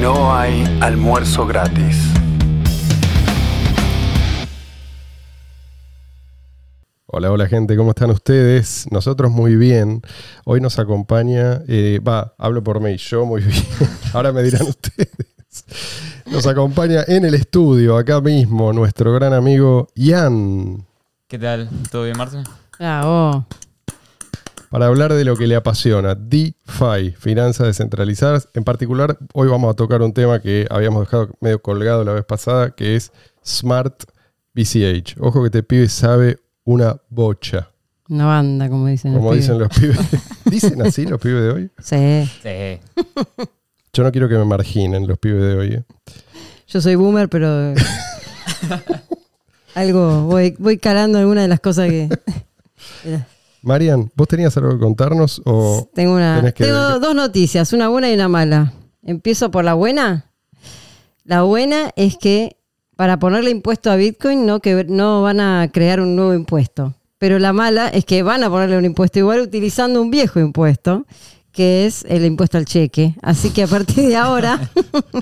No hay almuerzo gratis. Hola, hola gente, ¿cómo están ustedes? Nosotros muy bien. Hoy nos acompaña, eh, va, hablo por mí, yo muy bien. Ahora me dirán ustedes. Nos acompaña en el estudio, acá mismo, nuestro gran amigo Ian, ¿Qué tal? ¿Todo bien, Marce? Bravo. Para hablar de lo que le apasiona, DeFi, finanzas descentralizadas. En particular, hoy vamos a tocar un tema que habíamos dejado medio colgado la vez pasada, que es Smart BCH. Ojo que te pibe sabe una bocha, Una banda, como dicen los como pibes. dicen los pibes. ¿Dicen así los pibes de hoy? Sí. Sí. Yo no quiero que me marginen los pibes de hoy. ¿eh? Yo soy boomer, pero. algo. Voy, voy calando alguna de las cosas que. Marian, ¿vos tenías algo que contarnos o tengo una. que- Tengo dos noticias, una buena y una mala. Empiezo por la buena. La buena es que para ponerle impuesto a Bitcoin no, que, no van a crear un nuevo impuesto. Pero la mala es que van a ponerle un impuesto igual utilizando un viejo impuesto, que es el impuesto al cheque. Así que a partir de ahora,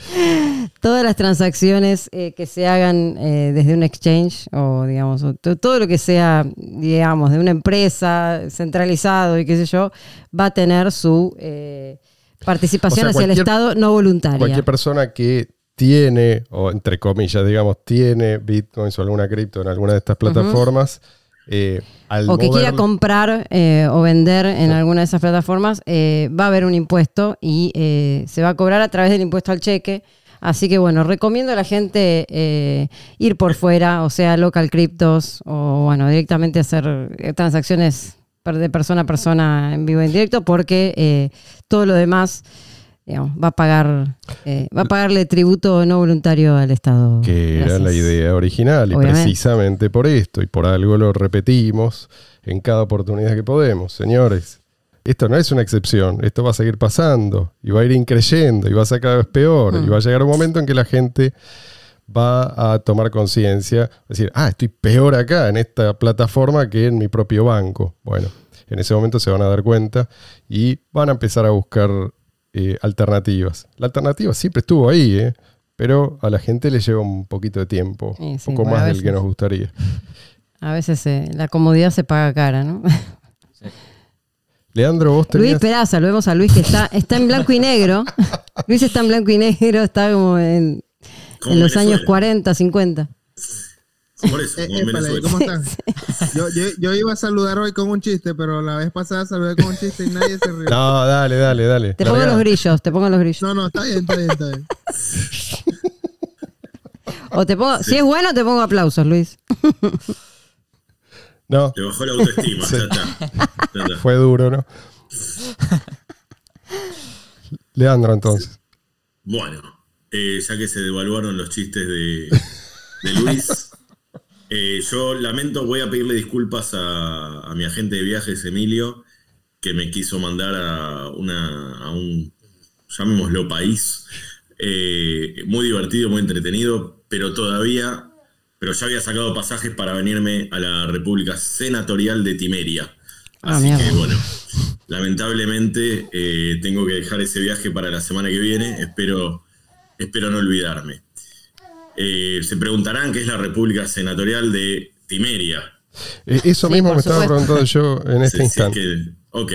todas las transacciones eh, que se hagan eh, desde un exchange o digamos todo lo que sea digamos de una empresa centralizado y qué sé yo va a tener su eh, participación O sea, hacia el Estado no voluntaria. cualquier persona que tiene, o entre comillas, digamos, tiene bitcoins o alguna cripto en alguna de estas plataformas, eh, al o que quiera comprar eh, o vender en alguna de esas plataformas, eh, va a haber un impuesto y se va a cobrar a través del impuesto al cheque. Así que bueno, recomiendo a la gente ir por fuera, o sea, local criptos, o bueno, directamente hacer transacciones de persona a persona en vivo en directo, porque todo lo demás digamos, va a pagar, eh, va a pagarle tributo no voluntario al Estado. que era la idea original, y precisamente por esto, y por algo lo repetimos en cada oportunidad que podemos. Señores, esto no es una excepción, esto va a seguir pasando, y va a ir increyendo, y va a ser cada vez peor, Mm. y va a llegar un momento en que la gente va a tomar conciencia, decir, ah, estoy peor acá en esta plataforma que en mi propio banco. Bueno, en ese momento se van a dar cuenta y van a empezar a buscar eh, alternativas. La alternativa siempre estuvo ahí, ¿eh? pero a la gente le lleva un poquito de tiempo, Sí, un poco más del que nos gustaría. A veces eh, la comodidad se paga cara, ¿no? Leandro, vos Luis. Peraza, lo vemos a Luis que está, está en blanco y negro. Luis está en blanco y negro, está como en, Como en los años Venezuela. 40, 50. Por eso, Eh, en Venezuela. ¿cómo están? Yo, yo, yo iba a saludar hoy con un chiste, pero la vez pasada saludé con un chiste y nadie se rió. No, No, dale, dale, dale. Te pongo los grillos, te pongo los grillos. no, está bien, está bien, está bien. O te pongo, si es bueno, te pongo aplausos, Luis. No, Te bajó la autoestima, ya está. Ya está. fue duro, ¿no? Leandro, entonces. Bueno, eh, ya que se devaluaron los chistes de, de Luis, eh, yo lamento, voy a pedirle disculpas a, a mi agente de viajes, Emilio, que me quiso mandar a, una, a un, llamémoslo, país eh, muy divertido, muy entretenido, pero todavía, pero ya había sacado pasajes para venirme a la República Senatorial de Timeria. Ah, Así que bueno, lamentablemente eh, tengo que dejar ese viaje para la semana que viene. Espero, espero no olvidarme. Eh, se preguntarán qué es la República Senatorial de Timeria. Eh, Eso Sí, mismo me estaba preguntando yo en este Sí, sí, instante. que- ok.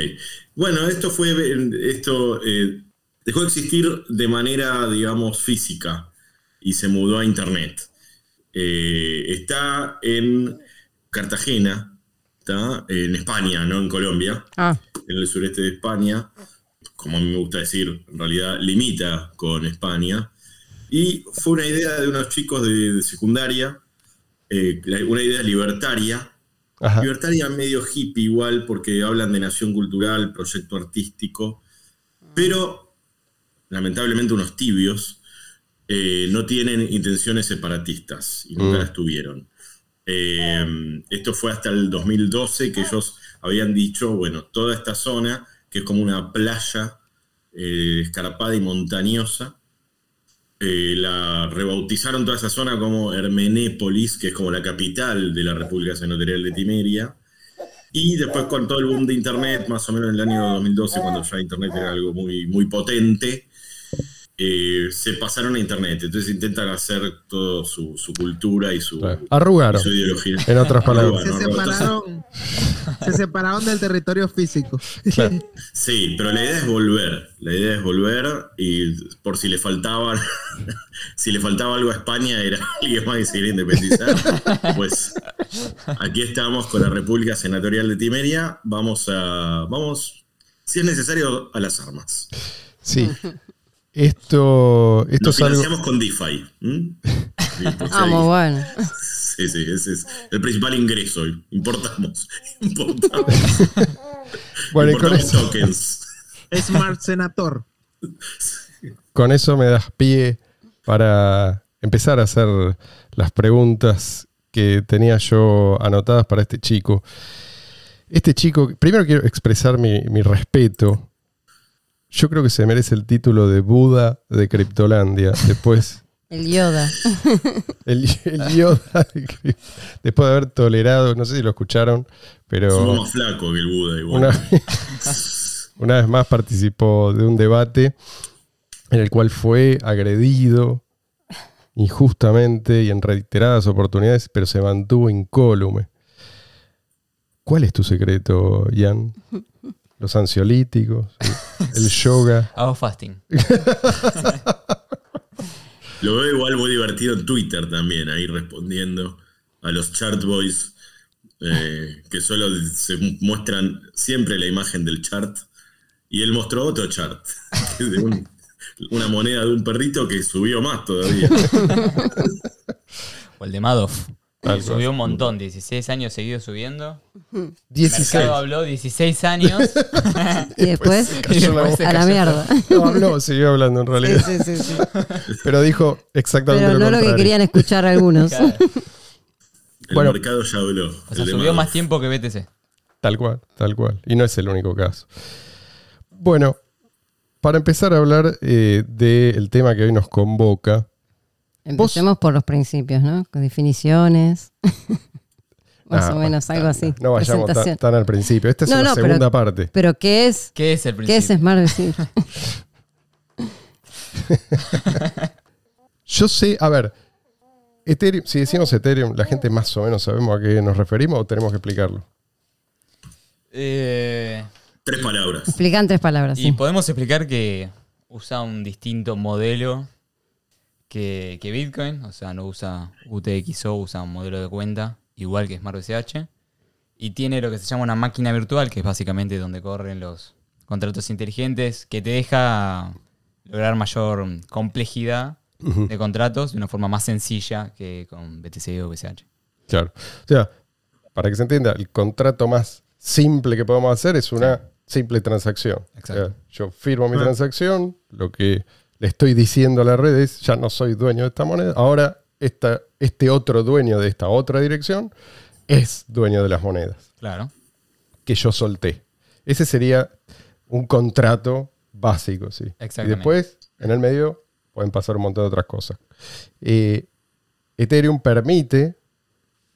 Bueno, esto fue. Esto eh, dejó de existir de manera, digamos, física y se mudó a internet. Eh, está en Cartagena, está en España, no en Colombia, Ah, en el sureste de España. Como a mí me gusta decir, en realidad limita con España. Y fue una idea de unos chicos de, de secundaria, eh, una idea libertaria, Ajá. Libertaria medio hippie igual, porque hablan de nación cultural, proyecto artístico, pero lamentablemente unos tibios eh, no tienen intenciones separatistas y nunca Mm. las tuvieron. Eh, esto fue hasta el 2012 que ellos habían dicho, bueno, toda esta zona, que es como una playa escarpada y montañosa, eh, la rebautizaron toda esa zona como Hermenépolis, que es como la capital de la República Senatorial de Timeria. Y después con todo el boom de Internet, más o menos en el año 2012, cuando ya Internet era algo muy, muy potente, eh, se pasaron a internet. Entonces intentan hacer todo su, su cultura y su, y su ideología. en otras palabras. Se separaron, se separaron del territorio físico. Claro. Sí, pero la idea es volver. La idea es volver y por si le faltaba, si le faltaba algo a España era alguien más que se quería independizar. Pues aquí estamos con la República Senatorial de Timeria. Vamos a, vamos, si es necesario, a las armas. Sí. Esto, esto Lo es algo. financiamos con DeFi. ¿m? Sí, por si muy alguien- bueno. Sí, sí, ese es el principal ingreso. Importamos. Importamos, Bueno, y con importamos eso, tokens. Smart Senator. con eso me das pie para empezar a hacer las preguntas que tenía yo anotadas para este chico. Este chico, primero quiero expresar mi, mi respeto. Yo creo que se merece el título de Buda de Criptolandia. Después, El Yoda. el, el Yoda, de después de haber tolerado, no sé si lo escucharon, pero... Somos más flaco que el Buda igual. Una, una vez más participó de un debate en el cual fue agredido injustamente y en reiteradas oportunidades, pero se mantuvo incólume. ¿Cuál es tu secreto, Ian? Los ansiolíticos, el, yoga. Hago fasting. Lo veo igual muy divertido en Twitter también, ahí respondiendo a los chart boys eh, que solo se muestran siempre la imagen del chart. Y él mostró otro chart, de un- una moneda de un perrito que subió más todavía. O el de Madoff. Tal. Subió un montón, 16 años seguidos subiendo. 16. Mercado habló 16 años. Y después, Y después se a la mierda. No habló, siguió hablando en realidad. sí, sí, sí. Pero dijo exactamente Pero lo no lo que querían escuchar algunos. Claro. El Bueno. mercado ya habló. O sea, subió más tiempo que BTC. Tal cual, tal cual. Y no es el único caso. Bueno, para empezar a hablar eh, del tema que hoy nos convoca, Empecemos por los principios, ¿no? Con definiciones. Más Ah, o menos, algo así. no vayamos tan, al principio. Esta es No, la no, pero- segunda parte. Pero ¿qué es? ¿Qué es el ¿Qué es Smart Decir? Yo sé, a ver, Ethereum, si decimos Ethereum, la gente más o menos sabemos a qué nos referimos o tenemos que explicarlo. Eh. Tres palabras. Explica en tres palabras. y sí. podemos explicar que usa un distinto modelo que, que Bitcoin. O sea, no usa UTXO, usa un modelo de cuenta igual que SmartBCH. Y tiene lo que se llama una máquina virtual, que es básicamente donde corren los contratos inteligentes, que te deja lograr mayor complejidad de contratos de una forma más sencilla que con BTC o BCH. Claro. O sea, para que se entienda, el contrato más simple que podemos hacer es una simple transacción. Exacto. O sea, yo firmo mi transacción, lo que le estoy diciendo a la red es, ya no soy dueño de esta moneda, ahora esta, este otro dueño de esta otra dirección es dueño de las monedas Claro. que yo solté. Ese sería un contrato básico, sí. Y después, en el medio, pueden pasar un montón de otras cosas. Eh, Ethereum permite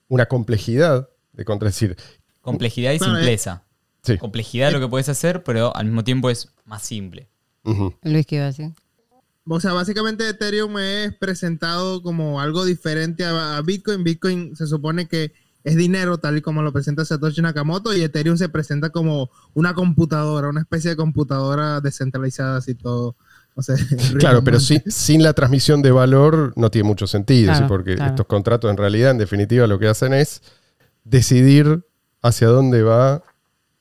una complejidad de contra, decir, Complejidad y eh. simpleza. sí. Complejidad es lo que puedes hacer, pero al mismo tiempo es más simple. Luis, ¿qué iba a decir? O sea, básicamente Ethereum es presentado como algo diferente a, a Bitcoin. Bitcoin se supone que es dinero, tal y como lo presenta Satoshi Nakamoto, y Ethereum se presenta como una computadora, una especie de computadora descentralizada, así todo. O sea, Claro, pero sin, sin la transmisión de valor no tiene mucho sentido, Claro, ¿sí? porque claro. estos contratos en realidad, en definitiva, lo que hacen es decidir hacia dónde va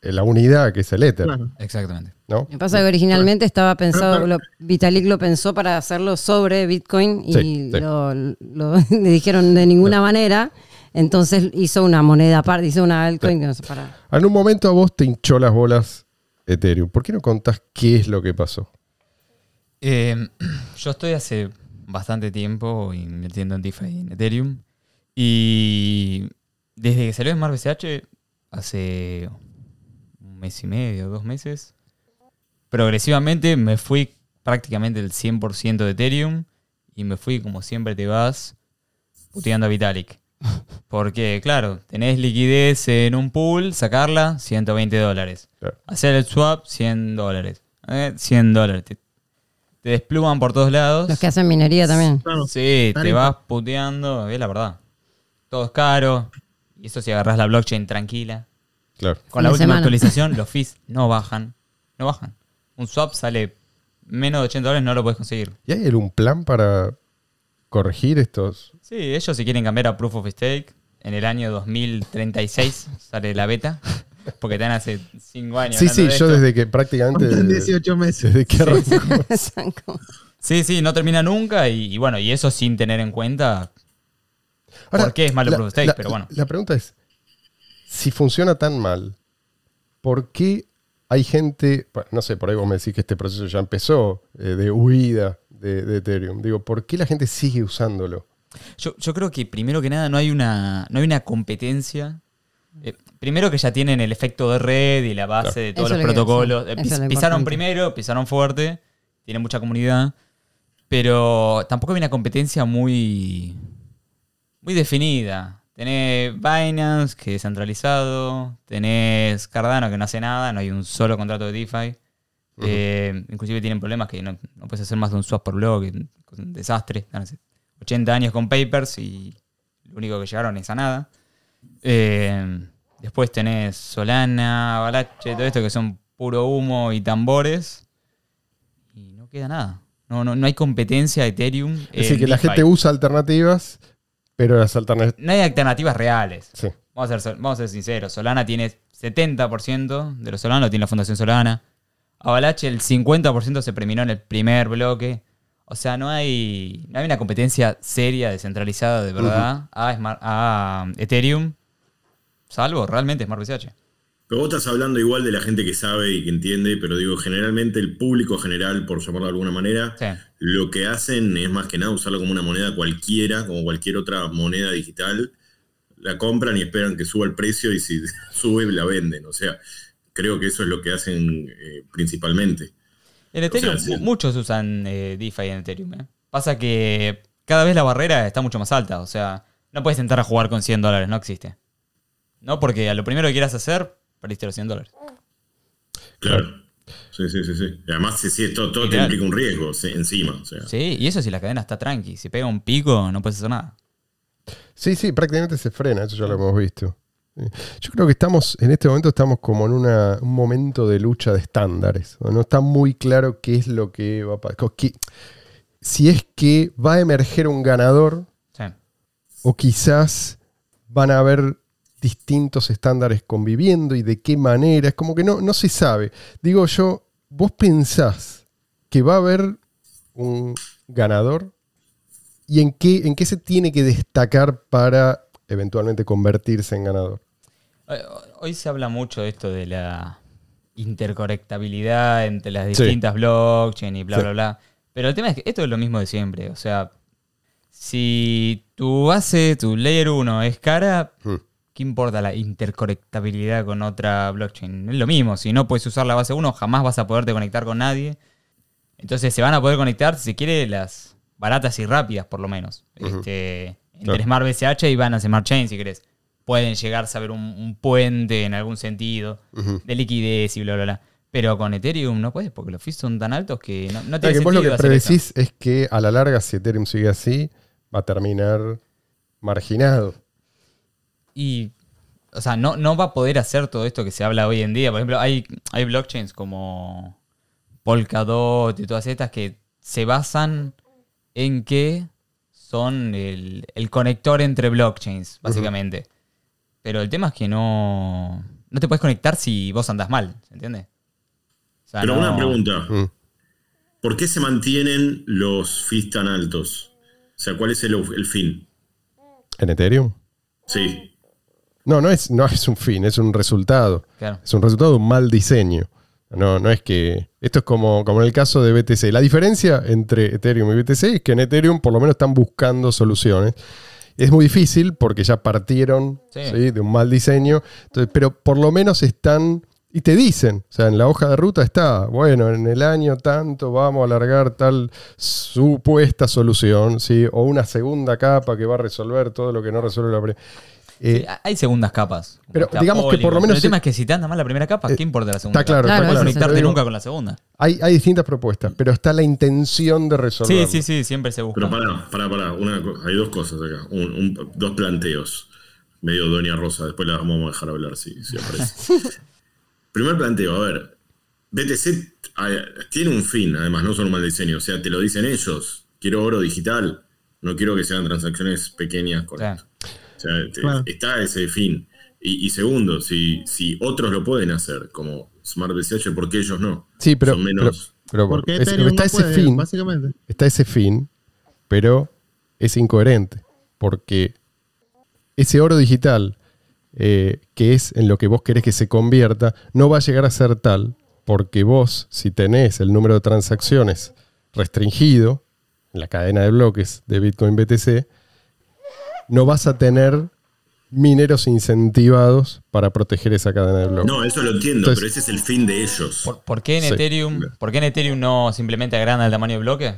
la unidad que es el Ether, Claro. Exactamente. ¿No? Me pasa que originalmente estaba pensado, lo- Vitalik lo pensó para hacerlo sobre Bitcoin y Sí, sí. lo- lo- le dijeron de ninguna manera. Entonces hizo una moneda aparte, hizo una altcoin que no sé para. En un momento a vos te hinchó las bolas Ethereum. ¿Por qué no contás qué es lo que pasó? Eh, yo estoy hace bastante tiempo invirtiendo en DeFi y en Ethereum. Y desde que salió Smart BCH, hace un mes y medio, dos meses, progresivamente me fui prácticamente el 100% de Ethereum y me fui como siempre te vas puteando a Vitalik. Porque, claro, tenés liquidez en un pool, sacarla, 120 dólares. Claro. Hacer el swap, 100 dólares. Eh, 100 dólares. Te, te despluman por todos lados. Los que hacen minería también. Claro. Sí, te vas puteando, es la verdad. Todo es caro. Y eso si agarras la blockchain tranquila. Claro. Con la última semana. actualización, los fees no bajan. No bajan. Un swap sale menos de 80 dólares, no lo puedes conseguir. ¿Y hay algún plan para corregir estos? Sí, ellos si quieren cambiar a Proof of Stake, en el año 2036 sale la beta. Porque están hace 5 años. Sí, sí, de yo esto. desde que prácticamente... Faltan Desde, 18 meses. desde que arrancó. Sí, sí, no termina nunca. Y, y bueno, y eso sin tener en cuenta. ¿Por qué es malo la- Proof of Stake? la- Pero bueno. La pregunta es, si funciona tan mal, ¿por qué hay gente, no sé, por ahí vos me decís que este proceso ya empezó, eh, de huida de, de Ethereum? Digo, ¿por qué la gente sigue usándolo? Yo, yo creo que primero que nada no hay una, no hay una competencia. Eh, primero que ya tienen el efecto de red y la base de todos Eso los lo protocolos. Eh, pis- lo pisaron primero, pisaron fuerte, tienen mucha comunidad. Pero tampoco hay una competencia muy, muy definida. Tenés Binance, que es centralizado. Tenés Cardano, que no hace nada. No hay un solo contrato de DeFi. Eh, inclusive tienen problemas que no, no puedes hacer más de un swap por blog. Es un desastre. Están hace 80 años con papers y lo único que llegaron es a nada. Eh, después tenés Solana, Avalanche, todo esto que son puro humo y tambores. Y no queda nada. No, no, no hay competencia de Ethereum. Es decir, que la gente usa alternativas, pero las alternativas... No hay alternativas reales. Sí. Vamos a, ser, vamos a ser sinceros. Solana tiene 70% de los Solana, lo tiene la Fundación Solana. Avalanche, el 50% se preminó en el primer bloque. O sea, no hay, no hay una competencia seria, descentralizada, de verdad, a, Smart- a Ethereum, salvo realmente SmartBCH. Pero vos estás hablando igual de la gente que sabe y que entiende, pero digo, generalmente el público general, por llamarlo de alguna manera, Sí. lo que hacen es más que nada usarlo como una moneda cualquiera, como cualquier otra moneda digital. La compran y esperan que suba el precio y si sube la venden. O sea, creo que eso es lo que hacen eh, principalmente. En Ethereum, muchos usan eh, DeFi en Ethereum. ¿eh? Pasa que cada vez la barrera está mucho más alta. O sea, no puedes entrar a jugar con 100 dólares, no existe. No, porque a lo primero que quieras hacer, perdiste los 100 dólares. Claro. Sí, sí, sí, sí. Y además, sí, sí, todo, todo te implica un riesgo sí, encima. O sea. Sí, y eso si la cadena está tranqui. Si pega un pico, no puedes hacer nada. Sí, sí, prácticamente se frena, eso ya lo hemos visto. Yo creo que estamos, en este momento estamos como en una- un momento de lucha de estándares. No está muy claro qué es lo que va a pasar. Si es que va a emerger un ganador Sí. o quizás van a haber distintos estándares conviviendo y de qué manera. Es como que no, no se sabe. Digo yo, vos pensás que va a haber un ganador y en qué, en qué se tiene que destacar para eventualmente convertirse en ganador. Hoy- Hoy se habla mucho de esto de la interconectabilidad entre las Sí. distintas blockchain y bla, Sí. bla, bla. Pero el tema es que esto es lo mismo de siempre. O sea, si tu base, tu layer 1 es cara, Hmm. ¿Qué importa la interconectabilidad con otra blockchain? Es lo mismo. Si no puedes usar la base 1, jamás vas a poderte conectar con nadie. Entonces se van a poder conectar, si se quiere, las baratas y rápidas, por lo menos. este, entre Claro. Smart BCH y Binance Smart Chain, si querés. Pueden llegar a saber un, un puente en algún sentido de liquidez y bla, bla, bla. Pero con Ethereum no puedes porque los fees son tan altos que no, no Claro, tiene que vos lo que eso. predecís es que a la larga, si Ethereum sigue así, va a terminar marginado. Y, o sea, no, no va a poder hacer todo esto que se habla hoy en día. Por ejemplo, hay, hay blockchains como Polkadot y todas estas que se basan en que son el, el conector entre blockchains, básicamente. Pero el tema es que no, no te puedes conectar si vos andás mal, ¿se entiende? O sea, Pero no- una pregunta. Mm. ¿Por qué se mantienen los fees tan altos? O sea, ¿cuál es el, el fin? ¿En Ethereum? Sí. No, no es, no es un fin, es un resultado. Claro. Es un resultado de un mal diseño. No, no es que. Esto es como, como en el caso de BTC. La diferencia entre Ethereum y BTC es que en Ethereum por lo menos están buscando soluciones. Es muy difícil porque ya partieron Sí. ¿sí? de un mal diseño. Entonces, pero por lo menos están. Y te dicen, o sea, en la hoja de ruta está, bueno, en el año tanto vamos a alargar tal supuesta solución, ¿sí? o una segunda capa que va a resolver todo lo que no resuelve la primera. Eh, Sí, hay segundas capas. pero digamos que por lo menos El tema es que si te anda mal la primera capa, Eh, ¿qué importa la segunda? está claro, capa? no puedes conectarte nunca con la segunda. hay, hay distintas propuestas, pero está la intención de Sí, resolverlo. sí, sí, siempre se busca. Pero pará, pará, pará. Una hay dos cosas acá. Un- un- dos planteos. Medio Doña Rosa. Después la vamos a dejar hablar si, si aparece. Primer planteo, a ver. BTC ah, tiene un fin, además, no solo un mal diseño. O sea, te lo dicen ellos. Quiero oro digital. No quiero que sean transacciones pequeñas con Sí. esto. O sea, te- Claro. está ese fin. Y, y segundo, si, si otros lo pueden hacer, como Smart BCH, ¿por qué ellos no? Sí, pero, Son menos. pero- pero Porque es- está no ese puede, fin, básicamente. está ese fin, pero es incoherente, porque ese oro digital, eh, que es en lo que vos querés que se convierta, no va a llegar a ser tal, porque vos, si tenés el número de transacciones restringido en la cadena de bloques de Bitcoin BTC, no vas a tener mineros incentivados para proteger esa cadena de bloques. No, eso lo entiendo, Entonces- pero ese es el fin de ellos. ¿Por, por qué en Sí. Ethereum, ¿Por qué en Ethereum no simplemente agranda el tamaño de bloque?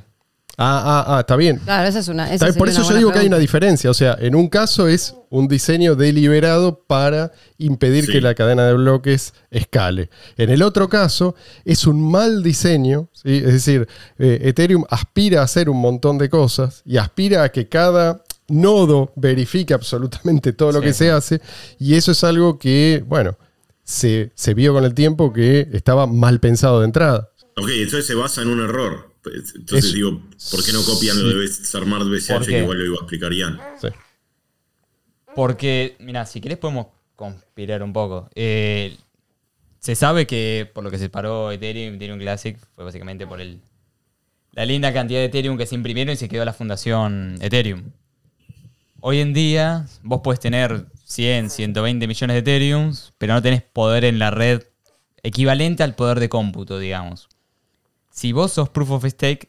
Ah, ah, ah, está bien. Claro, esa es una. esa Por eso yo digo que hay una diferencia. O sea, en un caso es un diseño deliberado para impedir Sí. que la cadena de bloques escale. En el otro caso es un mal diseño. ¿sí? Es decir, eh, Ethereum aspira a hacer un montón de cosas y aspira a que cada nodo verifique absolutamente todo lo Sí. que se hace. Y eso es algo que, bueno, se, se vio con el tiempo que estaba mal pensado de entrada. Ok, entonces se basa en un error. Entonces Es- digo, ¿por qué no copian lo de Smart BCH ¿Por que igual lo iba a explicar Ian? Sí. Porque, mira, si querés podemos conspirar un poco. Eh, se sabe que por lo que se paró Ethereum, Ethereum Classic, fue básicamente por el, la linda cantidad de Ethereum que se imprimieron y se quedó la fundación Ethereum. Hoy en día vos podés tener 100, 120 millones de Ethereum, pero no tenés poder en la red equivalente al poder de cómputo, digamos. Si vos sos Proof of Stake,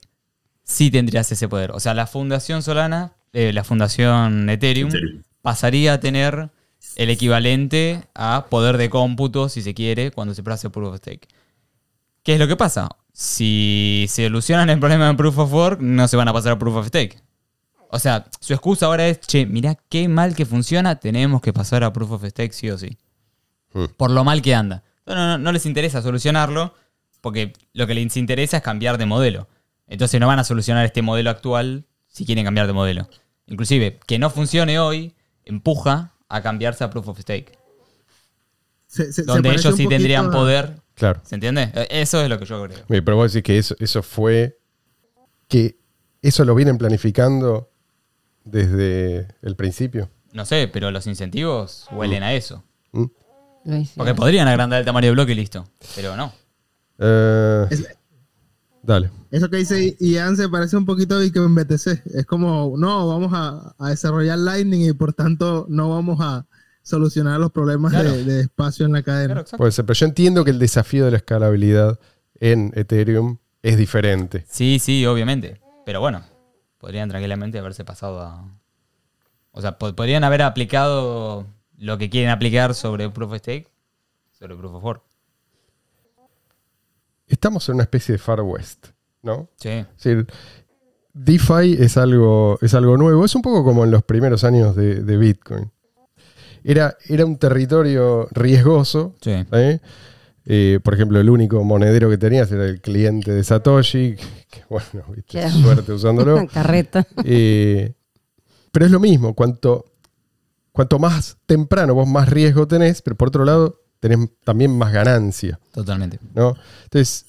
sí tendrías ese poder. O sea, la fundación Solana, eh, la fundación Ethereum, Ethereum. pasaría a tener el equivalente a poder de cómputo, si se quiere, cuando se hace Proof of Stake. ¿Qué es lo que pasa? Si se solucionan el problema de Proof of Work, no se van a pasar a Proof of Stake. O sea, su excusa ahora es, che, mirá qué mal que funciona, tenemos que pasar a Proof of Stake sí o sí. Hmm. Por lo mal que anda. No, no, no, no les interesa solucionarlo, porque lo que les interesa es cambiar de modelo. Entonces no van a solucionar este modelo actual si quieren cambiar de modelo. Inclusive, que no funcione hoy, empuja a cambiarse a Proof of Stake. Se- se- se Donde ellos sí tendrían a- poder. Claro. ¿Se entiende? Eh, Eso es lo que yo creo. Pero vos decís que eso, eso fue. que eso lo vienen planificando desde el principio. No sé, pero los incentivos huelen a eso. ¿Mm? Hice. Porque podrían agrandar el tamaño de bloque y listo. Pero no. Eh, Es- dale. Eso que dice Ian se parece un poquito a Bitcoin BTC. Es como, no, vamos a, a desarrollar Lightning y por tanto no vamos a solucionar los problemas Claro. de, de espacio en la cadena. Claro. Puede ser, pero yo entiendo que el desafío de la escalabilidad en Ethereum es diferente. Sí, sí, obviamente. Pero bueno, podrían tranquilamente haberse pasado a. O sea, po- podrían haber aplicado lo que quieren aplicar sobre Proof of Stake sobre Proof of Work. Estamos en una especie de Far West, ¿no? Sí. Es decir, DeFi es algo, es algo nuevo. Es un poco como en los primeros años de, de Bitcoin. Era, era un territorio riesgoso. Sí. ¿eh? Eh, por ejemplo, el único monedero que tenías era el cliente de Satoshi. Que, bueno, viste, Qué- suerte usándolo. Carreta. Eh, pero es lo mismo, cuanto, cuanto más temprano vos más riesgo tenés, pero por otro lado tenés también más ganancia. Totalmente. ¿no? Entonces,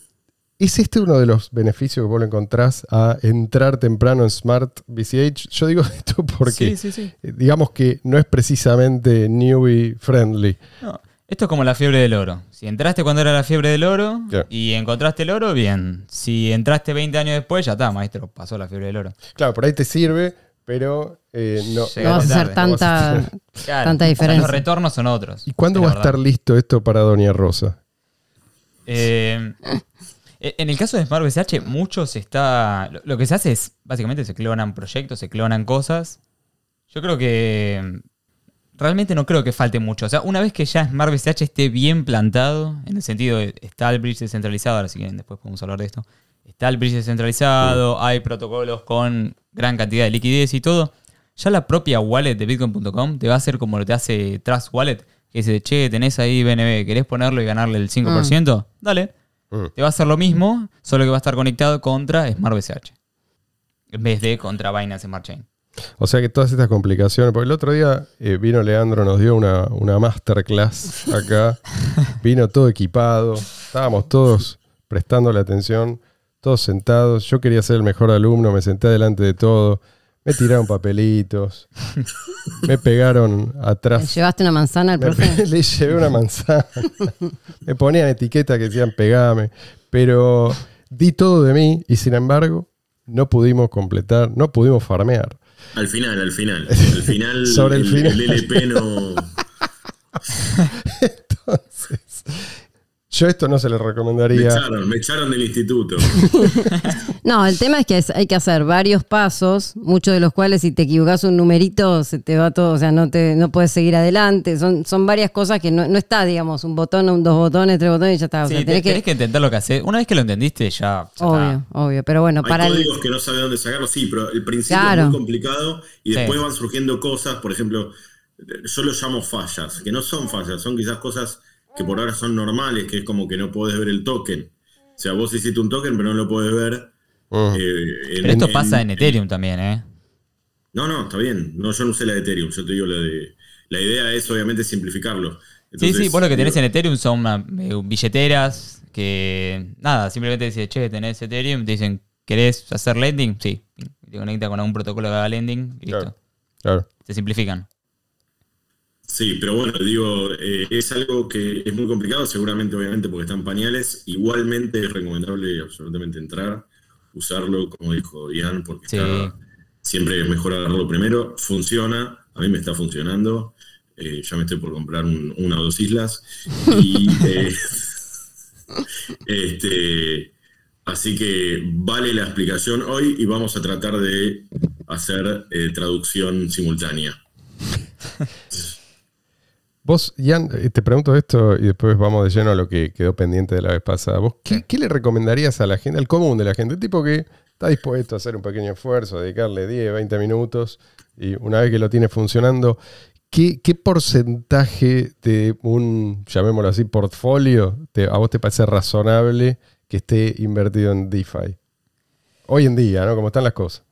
¿es este uno de los beneficios que vos le encontrás a entrar temprano en Smart BCH? Yo digo esto porque Sí, sí, sí. eh, digamos que no es precisamente newbie friendly. No, esto es como la fiebre del oro. Si entraste cuando era la fiebre del oro Claro. y encontraste el oro, bien. Si entraste 20 años después, ya está, maestro, pasó la fiebre del oro. Claro, por ahí te sirve, pero eh, no. No vas a hacer tanta, Claro, tanta o sea, diferencia. los retornos son otros. ¿Y cuándo va a estar listo esto para Doña Rosa? Eh, en el caso de Smart BCH, muchos está. Lo, lo que se hace es, básicamente, se clonan proyectos, se clonan cosas. Yo creo que. Realmente no creo que falte mucho. O sea, una vez que ya Smart BCH esté bien plantado, en el sentido de está el bridge descentralizado, ahora si quieren después podemos hablar de esto. Está el bridge descentralizado, hay protocolos con gran cantidad de liquidez y todo. ya la propia wallet de bitcoin.com te va a hacer como lo te hace Trust Wallet, que dice, che, tenés ahí BNB, ¿querés ponerlo y ganarle el 5%? Dale. Mm. Te va a hacer lo mismo, solo que va a estar conectado contra Smart BCH. En vez de contra Binance Smart Chain. O sea que todas estas complicaciones, porque el otro día eh, vino Leandro, nos dio una, una masterclass acá, vino todo equipado, estábamos todos prestando la atención, todos sentados, yo quería ser el mejor alumno, me senté delante de todo, me tiraron papelitos, me pegaron ¿Le atrás, ¿Llevaste una manzana al me- profe? le llevé una manzana, me ponían etiquetas que decían pegame, pero di todo de mí y sin embargo no pudimos completar, no pudimos farmear. Al final, al final. Al final, Sobre el final. el LP no. Entonces, yo esto no se le Me recomendaría. echaron, me echaron del instituto. No, el tema es que es- hay que hacer varios pasos, muchos de los cuales si te equivocas un numerito se te va todo, o sea, no te no puedes seguir adelante. Son, son varias cosas que no, no está, digamos, un botón, un dos botones, tres botones y ya está. O Sí, sea, te- tenés tenés, que, que... entender lo que haces. Una vez que lo entendiste, ya. ya obvio, está. obvio. Pero bueno, Hay para el, códigos que no sabe dónde sacarlo, sí, pero el principio Claro. es muy complicado y Sí. después van surgiendo cosas, por ejemplo, yo lo llamo fallas, que no son fallas, son quizás cosas que por ahora son normales, que es como que no podés ver el token. O sea, vos hiciste un token, pero no lo podés ver. Mm. eh, en- Pero esto en- pasa en Ethereum también, ¿eh? No, no, está bien. No, yo no usé la de Ethereum, yo te digo la de. La idea es obviamente simplificarlo. Sí, Entonces, sí, vos lo que tenés en Ethereum son una- eh, billeteras que, nada, simplemente dice, che, tenés Ethereum, te dicen, ¿querés hacer lending? Sí, te conecta con algún protocolo que haga lending y listo. Claro. Claro. Se simplifican. Sí, pero bueno, digo, eh, es algo que es muy complicado, seguramente, obviamente, porque están pañales. Igualmente es recomendable absolutamente entrar, usarlo, como dijo Ian, porque Sí. está- siempre es mejor agarrarlo primero. Funciona, a mí me está funcionando. eh, ya me estoy por comprar un- una o dos islas. Y, eh, este, así que vale la explicación hoy y vamos a tratar de hacer eh, traducción simultánea. Vos, Ian, eh, te pregunto esto y después vamos de lleno a lo que quedó pendiente de la vez pasada. ¿Vos qué, qué le recomendarías a la gente, al común de la gente? El tipo que está dispuesto a hacer un pequeño esfuerzo, a dedicarle 10, 20 minutos y una vez que lo tiene funcionando, ¿qué, qué porcentaje de un, llamémoslo así, portfolio te- a vos te parece razonable que esté invertido en DeFi? Hoy en día, ¿no? Como están las cosas.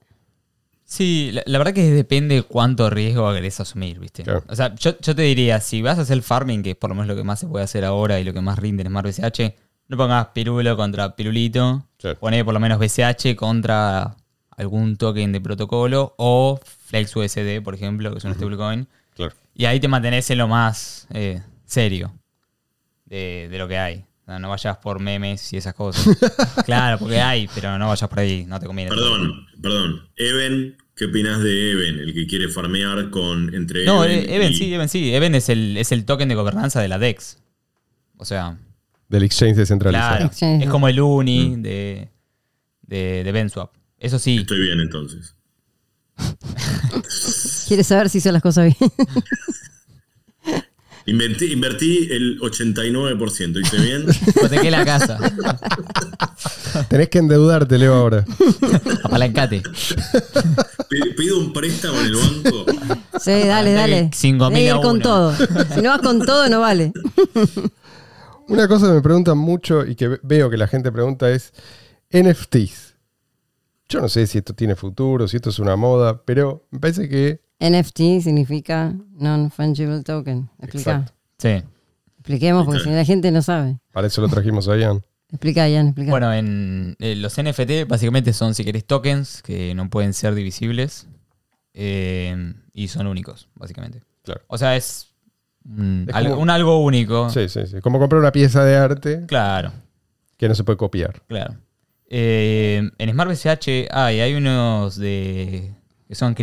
Sí, la, la verdad que depende cuánto riesgo querés asumir, ¿viste? Claro. O sea, yo, yo te diría, si vas a hacer farming, que es por lo menos lo que más se puede hacer ahora y lo que más rinde en Smart BCH, no pongas pirulo contra pirulito, Claro. poné por lo menos BCH contra algún token de protocolo o Flex USD, por ejemplo, que es un stablecoin. Claro. Y ahí te mantenés en lo más eh, serio de, de lo que hay. O sea, no vayas por memes y esas cosas. claro, porque hay, pero no vayas por ahí, no te conviene. Perdón, perdón. Even, ¿qué opinas de Even? El que quiere farmear con entre No, Even, eh, Even y- sí, Even sí. Even es el, es el token de gobernanza de la DEX. O sea, Del exchange descentralizado. claro. Exchange. Es como el UNI de, de, de Benswap. Eso sí. Estoy bien entonces. ¿Quieres saber si hizo las cosas bien? Invertí, invertí el 89%, ¿hice bien? Hipotequé la casa. Tenés que endeudarte, Leo, ahora. Apalancate. Pi- Pido un préstamo en el banco. Sí, dale, dale. Cinco mil Debe ir con todo. Si no vas con todo, no vale. Una cosa que me preguntan mucho y que ve- veo que la gente pregunta es NFTs. Yo no sé si esto tiene futuro, si esto es una moda, pero me parece que... NFT significa Non-Fungible Token. Explica. Exacto. Sí. Expliquemos, porque si no la gente no sabe. Para eso lo trajimos a Ian. Explica, Ian, explica. Bueno, en eh, los NFT básicamente son, si querés, tokens que no pueden ser divisibles y son únicos, básicamente. Claro. O sea, es, un, Es algo, como- un algo único. Sí, sí, sí. Como comprar una pieza de arte Claro. que no se puede copiar. Claro. Eh, en Smart BCH hay, hay unos de que son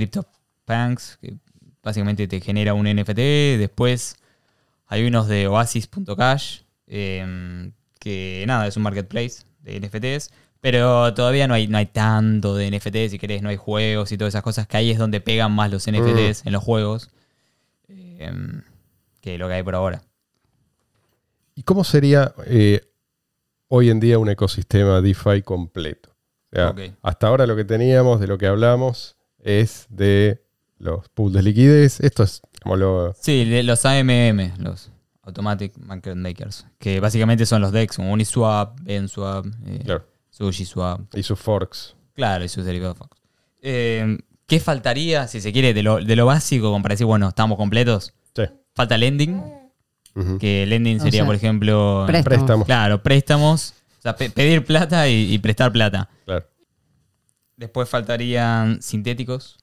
CryptoPunks, que básicamente te genera un NFT. Después hay unos de Oasis.cash, eh, que nada, es un marketplace de NFTs. Pero todavía no hay, no hay tanto de NFTs, si querés, no hay juegos y todas esas cosas, que ahí es donde pegan más los NFTs en los juegos eh, que lo que hay por ahora. ¿Y cómo sería eh, hoy en día un ecosistema DeFi completo? O sea. Hasta ahora lo que teníamos, de lo que hablamos, es de los pools de liquidez. Esto es como lo. Sí, los AMM, los Automatic Market Makers, que básicamente son los DEX, como Uniswap, BenSwap, eh, Claro. SushiSwap, Y sus forks. claro, y sus derivados. Fox. Eh, ¿Qué faltaría, si se quiere, de lo, de lo básico, como para decir, bueno, estamos completos? Sí. Falta lending, que lending O sería, sea, por ejemplo, préstamos. Préstamos. claro, préstamos, o sea, pe- pedir plata y, y prestar plata. Claro. Después faltarían sintéticos.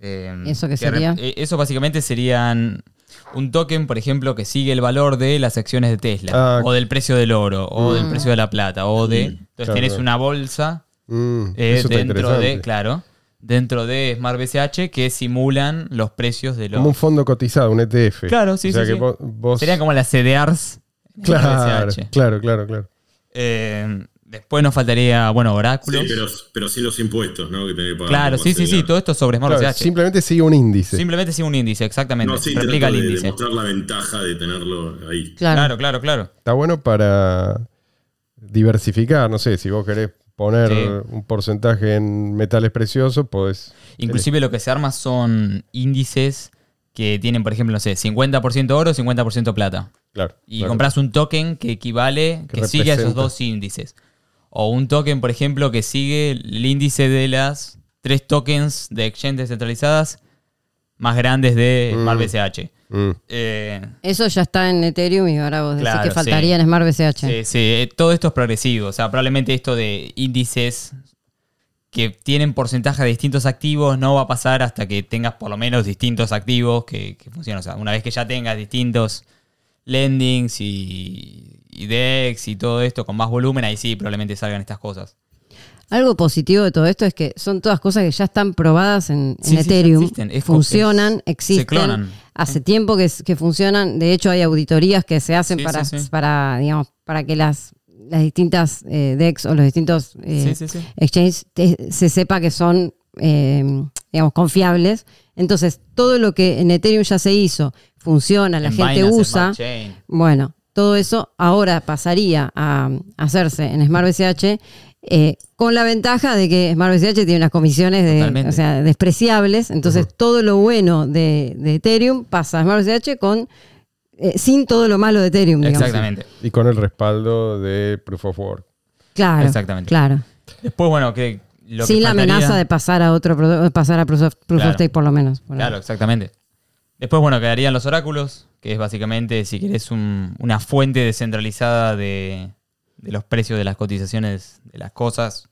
Eh, ¿Eso qué que sería? eh, Eso básicamente serían un token, por ejemplo, que sigue el valor de las acciones de Tesla, Ah. o del precio del oro, o del precio de la plata, o de... Entonces Claro, tenés una bolsa Mm, eh, dentro de, claro, dentro de Smart BCH que simulan los precios de los... Como un fondo cotizado, un ETF. Claro, sí, o sea sí, que sí. vos, Serían como las CDRs. Claro, BCH. claro, claro, claro. Eh, después nos faltaría, bueno, Sí, oráculos. pero, pero sin los impuestos, ¿no? Que tenés que pagar claro, sí, sí, sí, todo esto sobre Smart Claro, simplemente sigue un índice. Simplemente sigue un índice, exactamente. No, sí, Replica el de índice. demostrar la ventaja de tenerlo ahí. Claro. Claro, claro, claro. Está bueno para diversificar. No sé, si vos querés poner Sí. un porcentaje en metales preciosos, podés. Inclusive lo que se arma son índices que tienen, por ejemplo, no sé, 50% oro, 50% plata. Claro. Y claro. compras un token que equivale, Que que, sigue a esos dos índices. O un token, por ejemplo, que sigue el índice de las tres tokens de exchange descentralizadas más grandes de Mm. Smart BCH. Mm, Eh, Eso ya está en Ethereum y ahora vos decís Claro, que faltaría sí. en Smart BCH. Sí, sí, eh, todo esto es progresivo. O sea, probablemente esto de índices que tienen porcentaje de distintos activos no va a pasar hasta que tengas por lo menos distintos activos que, que funcionen. O sea, una vez que ya tengas distintos lendings y, y DEX y todo esto con más volumen, ahí sí probablemente salgan estas cosas. Algo positivo de todo esto es que son todas cosas que ya están probadas en, Sí, Ethereum. existen. Es funcionan, es- se existen. clonan. Hace tiempo que, funcionan. De hecho, hay auditorías que se hacen para, digamos, para que las, las distintas eh, DEX o los distintos eh, exchanges se sepa que son, eh, digamos, confiables. Entonces, todo lo que en Ethereum ya se hizo, funciona, la En gente Binance usa. Bueno, todo eso ahora pasaría a hacerse en Smart BCH eh, con la ventaja de que Smart BCH tiene unas comisiones de, o sea, despreciables. Entonces, todo lo bueno de, de Ethereum pasa a Smart BCH con, eh, sin todo lo malo de Ethereum. digamos. Exactamente. Y con el respaldo de Proof of Work. Claro. Exactamente. Claro. Después, bueno, que lo sin que la faltaría- amenaza de pasar a otro pasar a Proof of, Proof of. Stake por lo menos. por Claro, ahí. exactamente. Después, bueno, quedarían los oráculos, que es básicamente, si querés, un- una fuente descentralizada de, de los precios de las cotizaciones de las cosas.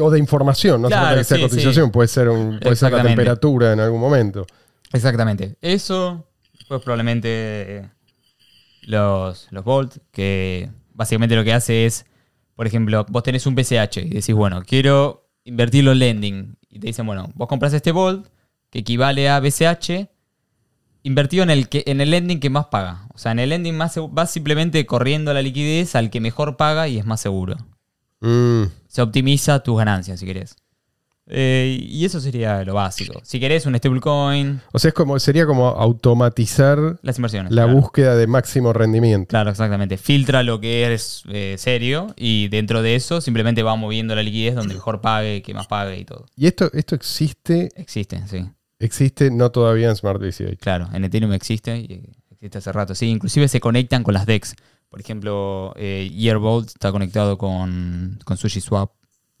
O de información, no Claro, falta que sea sí, cotización, sí. puede ser, un, puede ser la temperatura en algún momento. Exactamente. Eso, después probablemente eh, los, los Volt, que básicamente lo que hace es, por ejemplo, vos tenés un PCH y decís, bueno, quiero invertirlo en lending. Y te dicen, bueno, vos compras este Volt, que equivale a BCH, invertido en el, que, en el lending que más paga. O sea, en el lending más vas simplemente corriendo la liquidez al que mejor paga y es más seguro. Mm, Se optimiza tus ganancias, si querés. Eh, y eso sería lo básico. Si querés un stablecoin, O sea, es como, sería como automatizar las inversiones. la claro. búsqueda de máximo rendimiento. Claro, exactamente. Filtra lo que es eh, serio y dentro de eso simplemente va moviendo la liquidez donde mejor pague, que más pague y todo. Y esto, esto existe, Existe, sí. Existe no todavía en Smart BCH. Claro, en Ethereum existe y existe hace rato. Sí, inclusive se conectan con las DEX. Por ejemplo, eh, Yearbolt está conectado con, con SushiSwap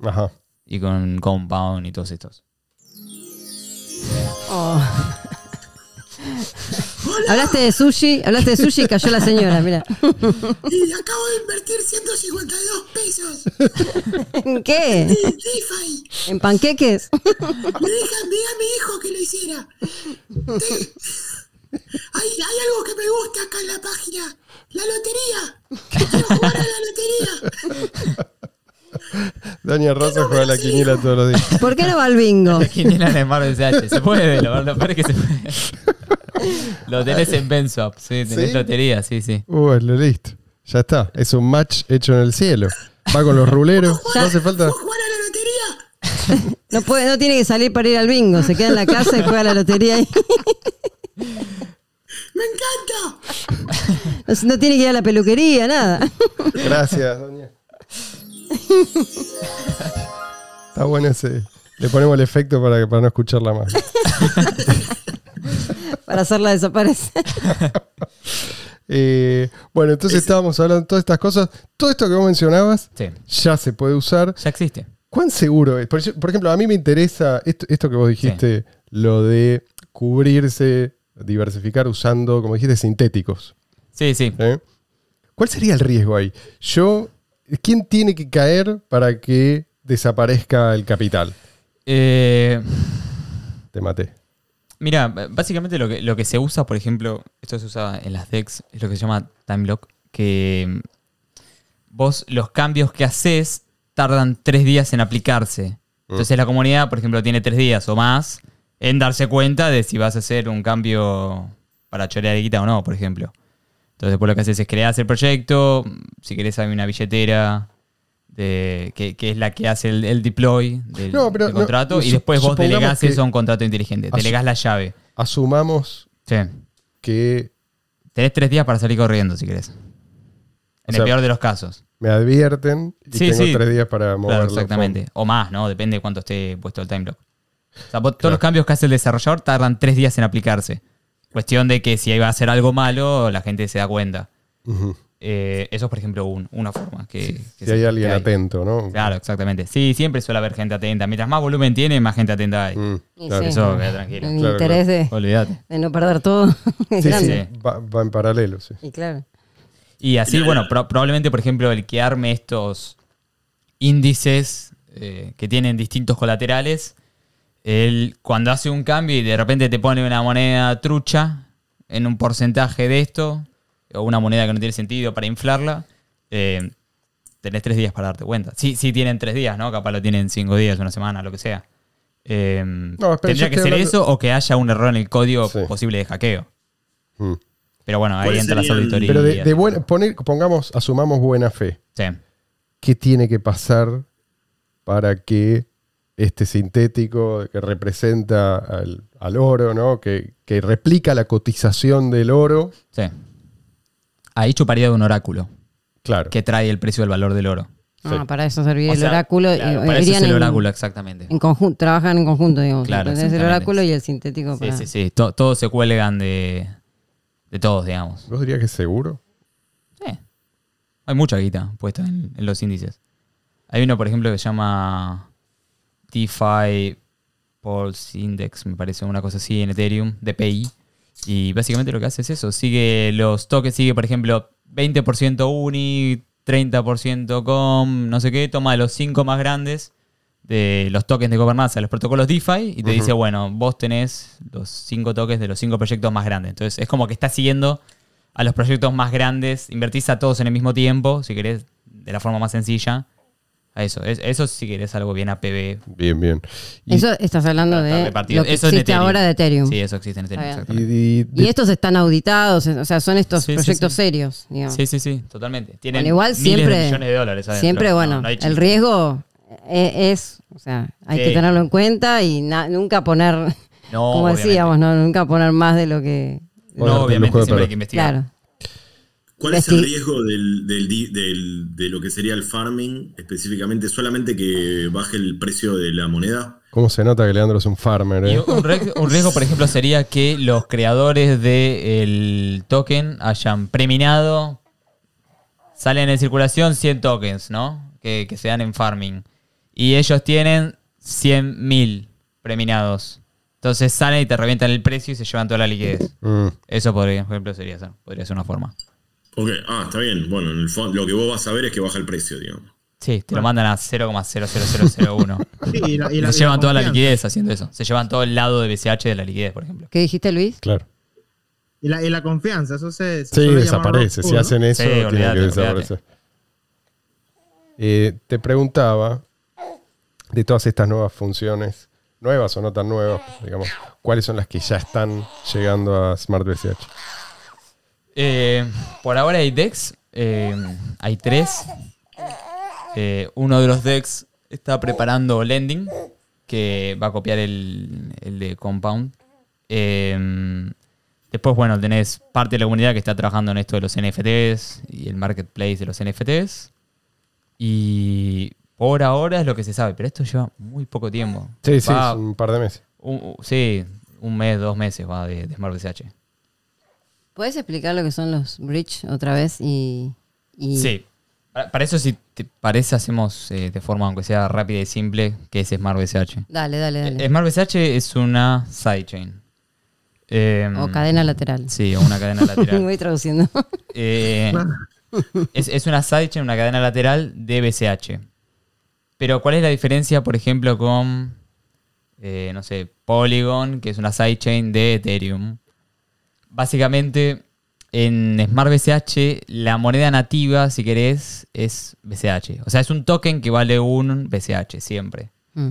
Ajá. y con Compound y todos estos. Oh. Hablaste de sushi, hablaste de sushi y cayó la señora, mira. Y acabo de invertir 152 pesos ¿En qué? en DeFi. ¿En panqueques? Me deja, me a mi hijo que lo hiciera. Te- Hay, hay algo que me gusta acá en la página. La lotería. Quiero jugar a la lotería. Daniel Rosa juega a la quiniela todos los días. ¿Por qué no va al bingo? La quiniela de Mar SH. Se puede, lo, lo peor es que se puede. Lo tenés en Benswap, sí, tenés ¿Sí? lotería, sí, sí. Uh, lo listo. Ya está. Es un match hecho en el cielo. Va con los ruleros. No hace falta. ¿Puedo jugar a la lotería? No, puede, no tiene que salir para ir al bingo, se queda en la casa y juega a la lotería ahí. ¡Me encanta! No, no tiene que ir a la peluquería, nada. Gracias, doña. Está bueno ese, Le ponemos el efecto para, para no escucharla más. Para hacerla desaparecer. Eh, bueno, entonces estábamos hablando de todas estas cosas. Todo esto que vos mencionabas Sí, ya se puede usar. ya existe. ¿Cuán seguro es? Por, ej- por ejemplo, a mí me interesa esto, esto que vos dijiste, lo de cubrirse, diversificar usando, como dijiste, sintéticos. Sí, sí. ¿eh? ¿Cuál sería el riesgo ahí? Yo, ¿quién tiene que caer para que desaparezca el capital? Eh, Te maté. Mira, básicamente lo que, lo que se usa, por ejemplo, esto se usa en las DEX, es lo que se llama time lock, que mm, vos los cambios que haces tardan tres días en aplicarse. Entonces la comunidad, por ejemplo, tiene tres días o más en darse cuenta de si vas a hacer un cambio para chorear guita o no, por ejemplo. Entonces después lo que haces es crear el proyecto, si querés hay una billetera de, que, que es la que hace el, el deploy del, No, pero del no, contrato y después vos delegás eso a un contrato inteligente, delegás la llave. Asumamos Sí. que Tenés tres días para salir corriendo si querés. En sea, el peor de los casos. me advierten y Sí, tengo sí. tres días para moverlo. Claro, exactamente. O más, ¿no? Depende de cuánto esté puesto el time lock. O sea, vos- todos los cambios que hace el desarrollador tardan tres días en aplicarse. Cuestión de que si ahí va a hacer algo malo, la gente se da cuenta. Eh, eso es, por ejemplo, un- una forma que... que Si se- hay que alguien atento, ¿no? Claro, exactamente. Sí, siempre suele haber gente atenta. Mientras más volumen tiene, más gente atenta hay. Mm, claro. sí. Eso, queda tranquilo. El Claro, interés de, no perder todo Sí, sí, va, va en paralelo, sí. Y claro. Y así, bueno, pro- probablemente, por ejemplo, el que arme estos índices eh, que tienen distintos colaterales, él cuando hace un cambio y de repente te pone una moneda trucha en un porcentaje de esto, o una moneda que no tiene sentido para inflarla, eh, tenés tres días para darte cuenta. Sí, sí tienen tres días, ¿no? Capaz lo tienen cinco días, una semana, lo que sea. Eh, tendría que ser hablando- eso o que haya un error en el código Sí. posible de hackeo. Mm. Pero bueno, ahí ¿Cuáles entra las auditorías. Pero de, de buena, poner, pongamos, asumamos buena fe. Sí. ¿Qué tiene que pasar para que este sintético que representa al, al oro, ¿no? que, que replica la cotización del oro, Sí. Ahí chuparía de un oráculo claro, que trae el precio del valor del oro. Ah, para eso serviría O el sea, oráculo. claro, eh, para eso es el en- oráculo, exactamente. En conjunto, trabajan en conjunto, digamos. Claro, Tenés el oráculo y el sintético. Sí, para- sí, sí. To- todos se cuelgan de, de todos, digamos. ¿vos dirías que es seguro? Sí. Hay mucha guita puesta en, en los índices. Hay uno, por ejemplo, que se llama DeFi Pulse Index, me parece, una cosa así en Ethereum, DPI. Y básicamente lo que hace es eso. Sigue los tokens, sigue, por ejemplo, 20% Uni, 30% COM, no sé qué. Toma los cinco más grandes de los tokens de gobernanza, los protocolos DeFi, y te dice, bueno, vos tenés los cinco tokens de los cinco proyectos más grandes. Entonces es como que está siguiendo a los proyectos más grandes, invertís a todos en el mismo tiempo, si querés, de la forma más sencilla. A eso, Es- eso si querés algo bien APB. Bien, bien. Y, Eso estás hablando de lo que Eso existe ahora de Ethereum. Sí, eso existe en Ethereum, exactamente. y- y- de- Y estos están auditados, o sea, son estos Sí, sí, proyectos sí. serios, digamos. Sí, sí, sí, totalmente. Tienen Bueno, igual miles siempre, de millones de dólares adentro. siempre No, bueno, no el riesgo e- es, o sea, hay Sí. que tenerlo en cuenta y na- nunca poner, No, como obviamente. decíamos, no, nunca poner más de lo que, No, obviamente, siempre hay que investigar. claro. ¿Cuál es el riesgo del, del di- del- de lo que sería el farming específicamente? ¿Solamente que baje el precio de la moneda? ¿Cómo se nota que Leandro es un farmer? Y eh? un, ri- un riesgo, por ejemplo, sería que los creadores del token hayan preminado, salen en circulación 100 tokens, ¿no? Que, que se dan en farming. Y ellos tienen 100.000 preminados. Entonces salen y te revientan el precio y se llevan toda la liquidez. Mm, Eso, podría, por ejemplo, sería ser, podría ser una forma. Ok, ah, está bien. Bueno, en el fondo lo que vos vas a ver es que baja el precio, digamos. Sí, te lo mandan a 0,00001. Sí, y la- y la- se la llevan toda la liquidez haciendo eso. Se llevan todo el lado de BCH de la liquidez, por ejemplo. ¿Qué dijiste, Luis? claro. Y la, y la confianza, eso se. se Sí, desaparece. Si hacen eso, Sí, tiene olvídate, que desaparecer. Eh, te preguntaba de todas estas nuevas funciones, nuevas o no tan nuevas, digamos, ¿cuáles son las que ya están llegando a Smart BCH? Eh, por ahora hay decks, eh, hay tres. Eh, uno de los decks está preparando lending, que va a copiar el, el de Compound. Después, bueno, tenés parte de la comunidad que está trabajando en esto de los NFTs y el marketplace de los NFTs. Y Por ahora es lo que se sabe, pero esto lleva muy poco tiempo. Sí, sí, Va un par de meses. un- sí, un mes, dos meses va de, de Smart BCH. ¿Puedes explicar lo que son los bridge otra vez? Y, y- Sí. Para, para eso, si te parece, hacemos eh, de forma, aunque sea rápida y simple, que es Smart. Dale, dale, dale. Eh, Smart BCH es una sidechain. Eh, o cadena lateral. Sí, o una cadena lateral. Voy traduciendo. Eh, es, es una sidechain, una cadena lateral de BCH. Pero ¿cuál es la diferencia, por ejemplo, con, no sé, Polygon, que es una sidechain de Ethereum? Básicamente, en Smart BCH, la moneda nativa, si querés, es BCH. O sea, es un token que vale un BCH siempre. Mm.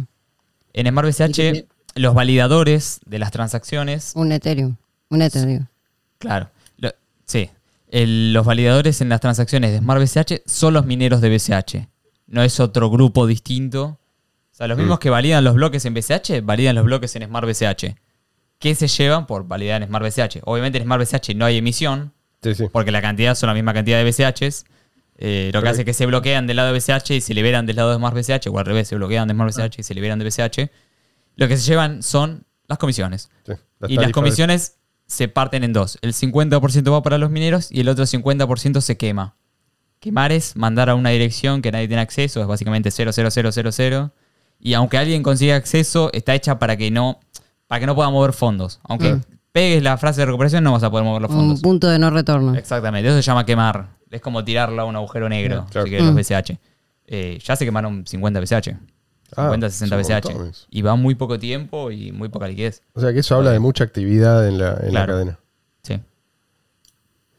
En Smart BCH, los validadores de las transacciones Un Ethereum. Un Ethereum. Claro. Lo- sí. El- los validadores en las transacciones de Smart BCH son los mineros de BCH. No es otro grupo distinto. O sea, los mismos que validan los bloques en BCH, validan los bloques en Smart BCH. ¿Qué se llevan por validar en Smart BCH? Obviamente en Smart BCH no hay emisión, Sí, sí. porque la cantidad son la misma cantidad de BCHs. Eh, lo que hace es que se bloquean del lado de BCH y se liberan del lado de Smart BCH, o al revés, se bloquean de Smart BCH y se liberan de BCH. Lo que se llevan son las comisiones. sí. Y las de- comisiones se parten en dos. El 50% va para los mineros y el otro 50% se quema. Quemar es mandar a una dirección que nadie tiene acceso, es básicamente 00000. Y aunque alguien consiga acceso, está hecha para que no, para que no pueda mover fondos. Aunque Mm. pegues la frase de recuperación, no vas a poder mover los Un fondos. punto de no retorno. Exactamente, eso se llama quemar. Es como tirarla a un agujero negro, Claro. si querés, los Mm. BCH. Eh, ya se quemaron 50 BCH. Ah, 50, 60 es un BCH. montón eso. Y va muy poco tiempo y muy poca liquidez. O sea que eso habla de mucha actividad en la, en la Claro. cadena. Sí.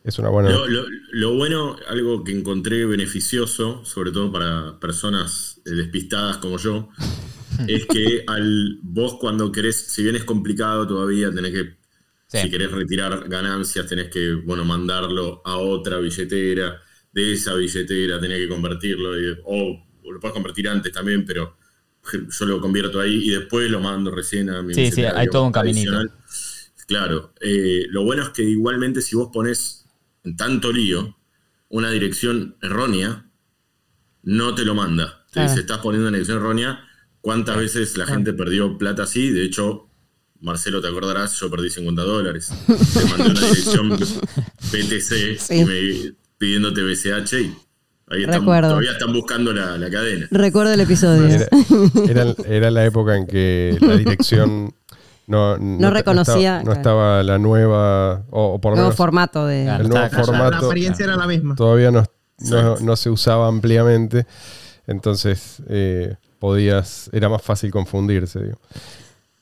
Es una buena. Lo, lo- lo bueno, algo que encontré beneficioso, sobre todo para personas eh, despistadas como yo, es que al vos cuando querés, si bien es complicado todavía, tenés que, Sí. si querés retirar ganancias, tenés que, bueno, mandarlo a otra billetera, de esa billetera tenés que convertirlo, y- o, o lo puedes convertir antes también, pero yo lo convierto ahí y después lo mando recién a mi Sí, sí, hay todo un caminito. Claro, eh, lo bueno es que igualmente si vos pones en tanto lío una dirección errónea, no te lo manda. Te dice, estás poniendo una dirección errónea. ¿Cuántas veces la gente perdió plata así? De hecho, Marcelo, te acordarás, yo perdí 50 dólares. Te mandé una dirección PTC Sí. y me- pidiéndote BCH y ahí están, Recuerdo. todavía están buscando la, la cadena. Recuerdo el episodio. Era, era- era la época en que la dirección no, No reconocía, estaba, no estaba la nueva, o, o por lo Nuevo menos formato de. El nuevo Estaba La, la formato apariencia era la misma. todavía no, no, no se usaba ampliamente. Entonces eh, podías, era más fácil confundirse. digo.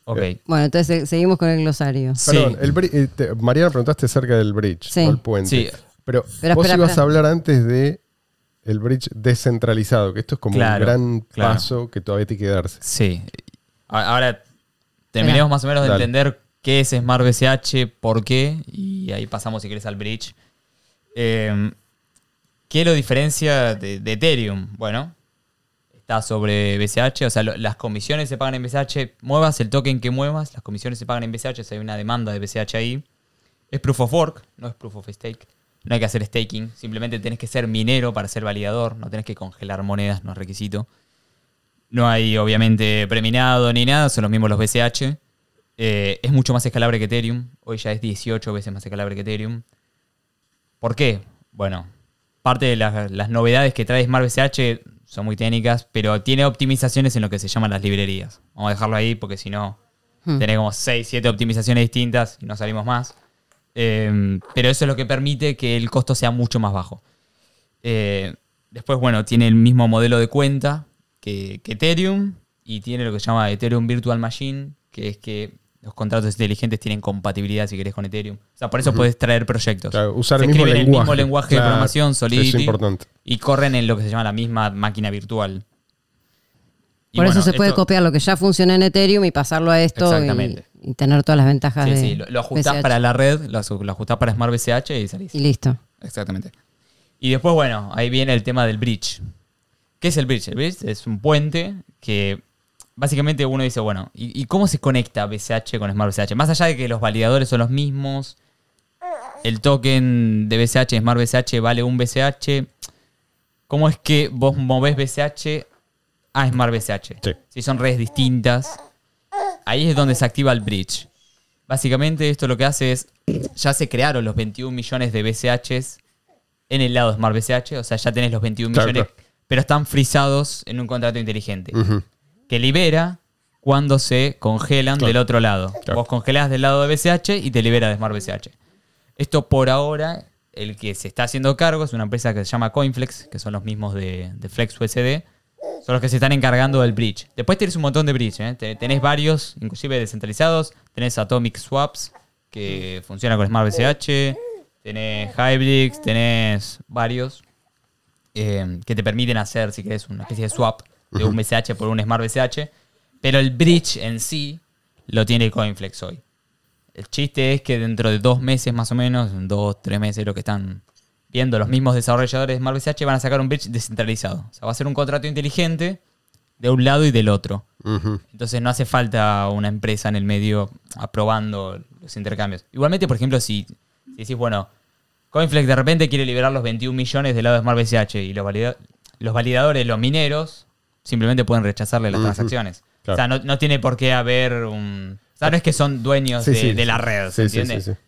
Ok. Bueno, entonces eh, seguimos con el glosario. Sí. Perdón, el bri- eh, te- Mariana preguntaste acerca del bridge, Sí. o el puente. Sí. Pero, Pero vos espera, ibas espera. a hablar antes de el bridge descentralizado, que esto es como Claro, un gran claro. paso que todavía tiene que darse. Sí. Ahora terminemos más o menos de Dale. entender qué es Smart BCH, por qué, y ahí pasamos si querés al bridge. Eh, ¿Qué lo diferencia de, de Ethereum? Bueno, está sobre BCH, o sea, las comisiones se pagan en BCH, muevas el token que muevas, las comisiones se pagan en BCH, o hay una demanda de BCH ahí. Es proof of work, no es proof of stake. No hay que hacer staking, simplemente tenés que ser minero para ser validador, no tenés que congelar monedas, no es requisito. No hay obviamente preminado ni nada, son los mismos los BCH. Eh, es mucho más escalable que Ethereum. Hoy ya es 18 veces más escalable que Ethereum. ¿Por qué? Bueno, parte de las, las novedades que trae Smart BCH son muy técnicas, pero tiene optimizaciones en lo que se llaman las librerías. Vamos a dejarlo ahí porque si no, Hmm. tenés como 6, 7 optimizaciones distintas y no salimos más. Eh, pero eso es lo que permite que el costo sea mucho más bajo. Eh, después, bueno, tiene el mismo modelo de cuenta que, que Ethereum y tiene lo que se llama Ethereum Virtual Machine, que es que los contratos inteligentes tienen compatibilidad, si querés, con Ethereum. O sea, por eso puedes traer proyectos. Claro, usar Se el mismo escriben lenguaje. el mismo lenguaje de programación, Solidity, importante. y corren en lo que se llama la misma máquina virtual. Y Por eso se puede esto- copiar lo que ya funciona en Ethereum y pasarlo a esto y, Exactamente. y tener todas las ventajas Sí, de sí, lo, lo ajustás BCH. para la red, lo, lo ajustás para Smart BCH y salís. Y listo. Exactamente. Y después, bueno, ahí viene el tema del bridge. ¿Qué es el bridge? El bridge es un puente que básicamente uno dice, bueno, ¿y, y cómo se conecta BCH con Smart BCH? Más allá de que los validadores son los mismos, el token de BCH, Smart BCH, vale un BCH, ¿cómo es que vos movés BCH a Smart BCH. Sí. Si son redes distintas, ahí es donde se activa el bridge. Básicamente esto lo que hace es, ya se crearon los 21 millones de BCHs en el lado de Smart BCH, o sea, ya tenés los 21 Claro, millones, claro. pero están frisados en un contrato inteligente que libera cuando se congelan Claro. del otro lado. Claro. Vos congelás del lado de BCH y te libera de Smart BCH. Esto por ahora, el que se está haciendo cargo es una empresa que se llama Coinflex, que son los mismos de, de Flex USD. Son los que se están encargando del bridge. Después tenés un montón de bridge. ¿eh? Te- Tenés varios, inclusive descentralizados. Tenés Atomic Swaps, que funciona con Smart BCH. Tenés Hybrix, tenés varios eh, que te permiten hacer, si querés, una especie de swap de un BCH por un Smart BCH. Pero el bridge en sí lo tiene Coinflex hoy. El chiste es que dentro de dos meses más o menos, en dos, tres meses, lo que están viendo los mismos desarrolladores de Smart BCH van a sacar un bridge descentralizado. O sea, va a ser un contrato inteligente de un lado y del otro. Entonces no hace falta una empresa en el medio aprobando los intercambios. Igualmente, por ejemplo, si, si decís, bueno, Coinflex de repente quiere liberar los 21 millones del lado de Smart BCH y los, valida- los validadores, los mineros, simplemente pueden rechazarle las transacciones. Claro. O sea, no, no tiene por qué haber un... O sea, no es que son dueños Sí, de, sí, de la red, Sí, sí.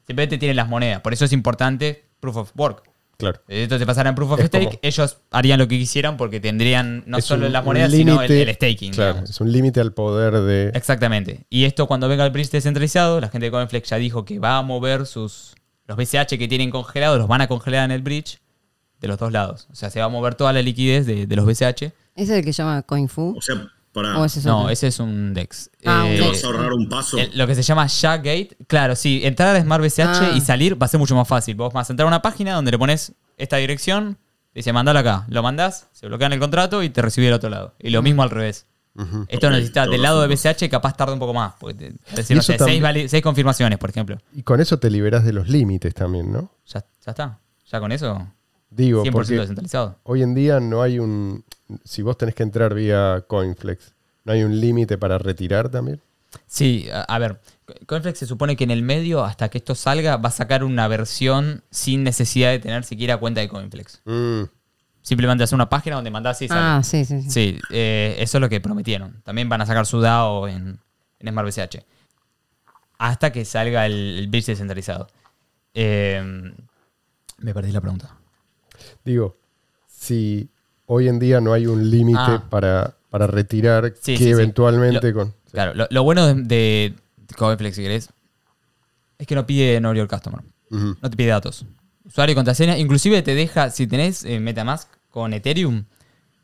Simplemente tienen las monedas. Por eso es importante Proof of Work. Claro. Esto se pasara en Proof of Es Stake, como- ellos harían lo que quisieran porque tendrían no Es solo las monedas, sino el, staking. Claro, digamos. es un límite al poder de. Exactamente. Y esto cuando venga el bridge descentralizado, la gente de Coinflex ya dijo que va a mover sus los BCH que tienen congelados, los van a congelar en el bridge de los dos lados. O sea, se va a mover toda la liquidez de, de los BCH. ¿Ese es el que se llama CoinFu? O sea, para. ¿O ese es No, otro? ese es un DEX. Ah, un Eh, ¿te DEX. vas a ahorrar un paso? el- lo que se llama Gate, claro, sí, entrar a Smart BCH Ah. y salir va a ser mucho más fácil. Vos vas a entrar a una página donde le pones esta dirección, te dice mandalo acá, lo mandás, se bloquea en el contrato y te recibe del otro lado. Y lo mismo al revés. Esto Ok, necesita todo del lado de. BCH, capaz tarda un poco más. Porque te- es decir, Y no eso sé, también- seis, vali- seis confirmaciones, por ejemplo. Y con eso te liberas de los límites también, ¿no? Ya, ya está. Ya con eso, Digo, 100% porque descentralizado. hoy en día no hay un. Si vos tenés que entrar vía Coinflex, ¿no hay un límite para retirar también? Sí, a, a ver, Coinflex se supone que en el medio, hasta que esto salga, va a sacar una versión sin necesidad de tener siquiera cuenta de Coinflex. Mm, Simplemente hacer una página donde mandás y sale. Ah, sí, sí, sí. Sí, eh, eso es lo que prometieron. También van a sacar su DAO en, en Smart BCH. Hasta que salga el, el bridge descentralizado. Eh, me perdí la pregunta. Digo, si hoy en día no hay un límite Ah. para, para retirar, Sí, que sí, eventualmente Lo- con. Claro, lo, lo bueno de, de Coinflex, si querés, es que no pide Know Your Customer. No te pide datos. Usuario y contraseña. Inclusive te deja, si tenés eh, Metamask con Ethereum,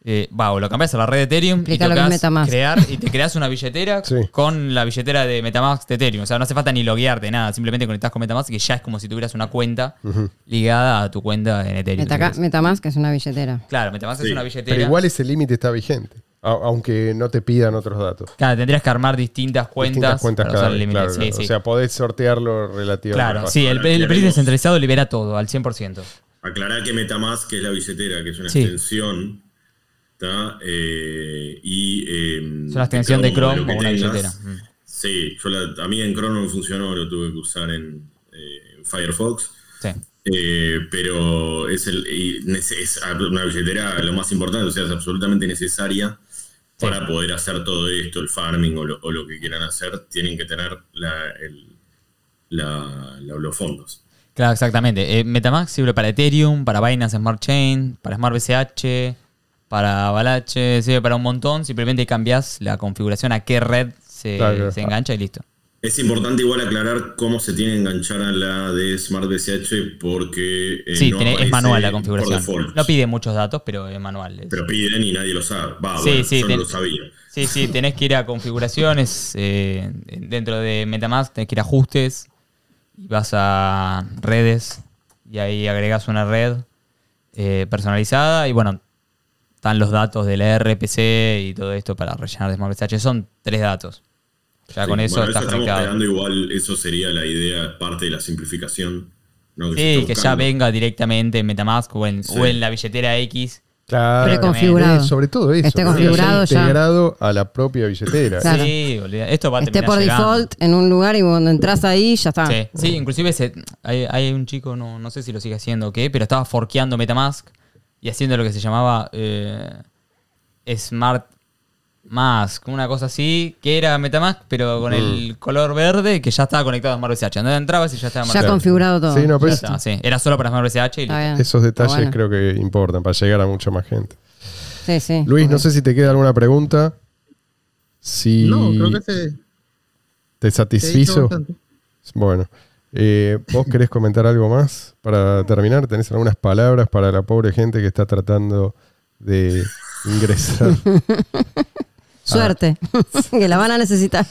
eh, va, o lo cambias a la red de Ethereum Explica y lo que es tocas Metamask. crear y te creas una billetera Sí. con la billetera de Metamask de Ethereum. O sea, no hace falta ni loguearte, nada. Simplemente conectás con Metamask y ya es como si tuvieras una cuenta ligada a tu cuenta en Ethereum. Metaca-. Metamask es una billetera. claro, Metamask es Sí. una billetera. Pero igual ese límite está vigente, a- aunque no te pidan otros datos. Claro, tendrías que armar distintas cuentas, Distintas cuentas para cada usar el vez, límite. claro, Sí, claro. sí. O sea, podés sortearlo relativamente Claro, fácil. sí, el, el aclaremos. descentralizado libera todo, al 100%. Aclarar que Metamask que es la billetera, que es una Sí. extensión. ¿Tá? Eh, y, eh, Es una extensión de Chrome o una billetera. Mm. Sí, yo la- a mí en Chrome no me funcionó, lo tuve que usar en eh, Firefox. Sí. Eh, pero es, el, es una billetera lo más importante, o sea, es absolutamente necesaria Sí. para poder hacer todo esto, el farming o lo, o lo que quieran hacer, tienen que tener la, el- la- la- los fondos. Claro, exactamente. Eh, Metamask sirve para Ethereum, para Binance Smart Chain, para Smart BCH, para Avalanche, sirve para un montón. Simplemente cambias la configuración a qué red se, Claro, claro. se engancha y listo. Es importante igual aclarar cómo se tiene que enganchar a la de Smart BCH porque eh, sí, no tiene- es manual la configuración. No pide muchos datos, pero es manual. Es- Pero piden y nadie lo sabe. Va, Sí, bueno, sí, yo ten- no lo sabía. Sí, sí, tenés que ir a configuraciones. eh, dentro de Metamask tenés que ir a ajustes. Y vas a redes. Y ahí agregas una red eh, personalizada. Y bueno, están los datos de la RPC y todo esto para rellenar de Smart BCH. Son tres datos. Ya Sí, con eso bueno, estás conectado. igual, eso sería la idea, parte de la simplificación. Sí, que ya venga directamente en Metamask o en, Sí. o en la billetera X. Claro. Preconfigurado. Eh, Sobre todo eso. Esté configurado ya. integrado a la propia billetera. Claro. Sí, olvida- esto va a Esté por llegando. default en un lugar y cuando entras ahí ya está. Sí, sí, inclusive se- hay, hay un chico, no, no sé si lo sigue haciendo o qué, pero estaba forkeando Metamask y haciendo lo que se llamaba eh, Smart Mask, una cosa así, que era Metamask, pero con el color verde que ya estaba conectado a Smart BCH. Donde entrabas y ya estaba Ya configurado todo. Sí, no, pero Ya es- está, sí. Era solo para Smart BCH y esos detalles bueno. creo que importan para llegar a mucha más gente. Sí, sí. Luis, no sé si te queda alguna pregunta. Si No, creo que se, te dicho satisfizo. Bueno, eh, ¿vos querés comentar algo más para terminar? ¿Tenés algunas palabras para la pobre gente que está tratando de ingresar? Suerte. que la van a necesitar.